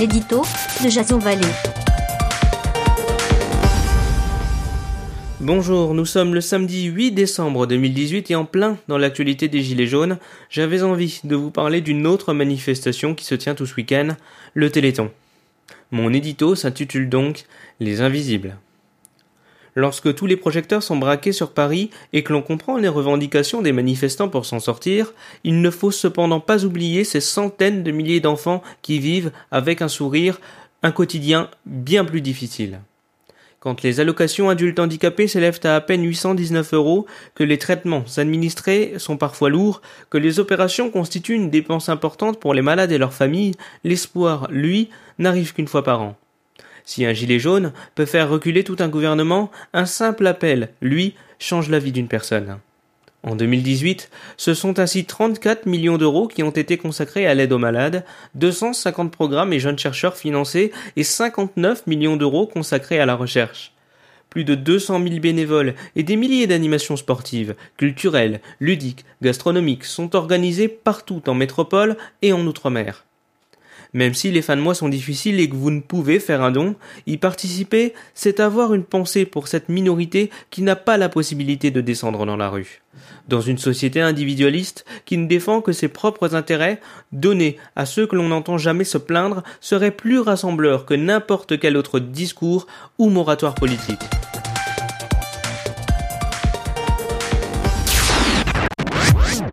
l'édito de Jason Vallée. Bonjour, nous sommes le samedi 8 décembre 2018 et en plein dans l'actualité des Gilets jaunes, j'avais envie de vous parler d'une autre manifestation qui se tient tout ce week-end, le Téléthon. Mon édito s'intitule donc Les Invisibles. Lorsque tous les projecteurs sont braqués sur Paris et que l'on comprend les revendications des manifestants pour s'en sortir, il ne faut cependant pas oublier ces centaines de milliers d'enfants qui vivent avec un sourire un quotidien bien plus difficile. Quand les allocations adultes handicapés s'élèvent à à peine 819 euros, que les traitements administrés sont parfois lourds, que les opérations constituent une dépense importante pour les malades et leurs familles, l'espoir, lui, n'arrive qu'une fois par an. Si un gilet jaune peut faire reculer tout un gouvernement, un simple appel, lui, change la vie d'une personne. En 2018, ce sont ainsi 34 millions d'euros qui ont été consacrés à l'aide aux malades, 250 programmes et jeunes chercheurs financés et 59 millions d'euros consacrés à la recherche. Plus de 200 000 bénévoles et des milliers d'animations sportives, culturelles, ludiques, gastronomiques sont organisées partout en métropole et en outre-mer. Même si les fins de mois sont difficiles et que vous ne pouvez faire un don, y participer, c'est avoir une pensée pour cette minorité qui n'a pas la possibilité de descendre dans la rue. Dans une société individualiste qui ne défend que ses propres intérêts, donner à ceux que l'on n'entend jamais se plaindre serait plus rassembleur que n'importe quel autre discours ou moratoire politique.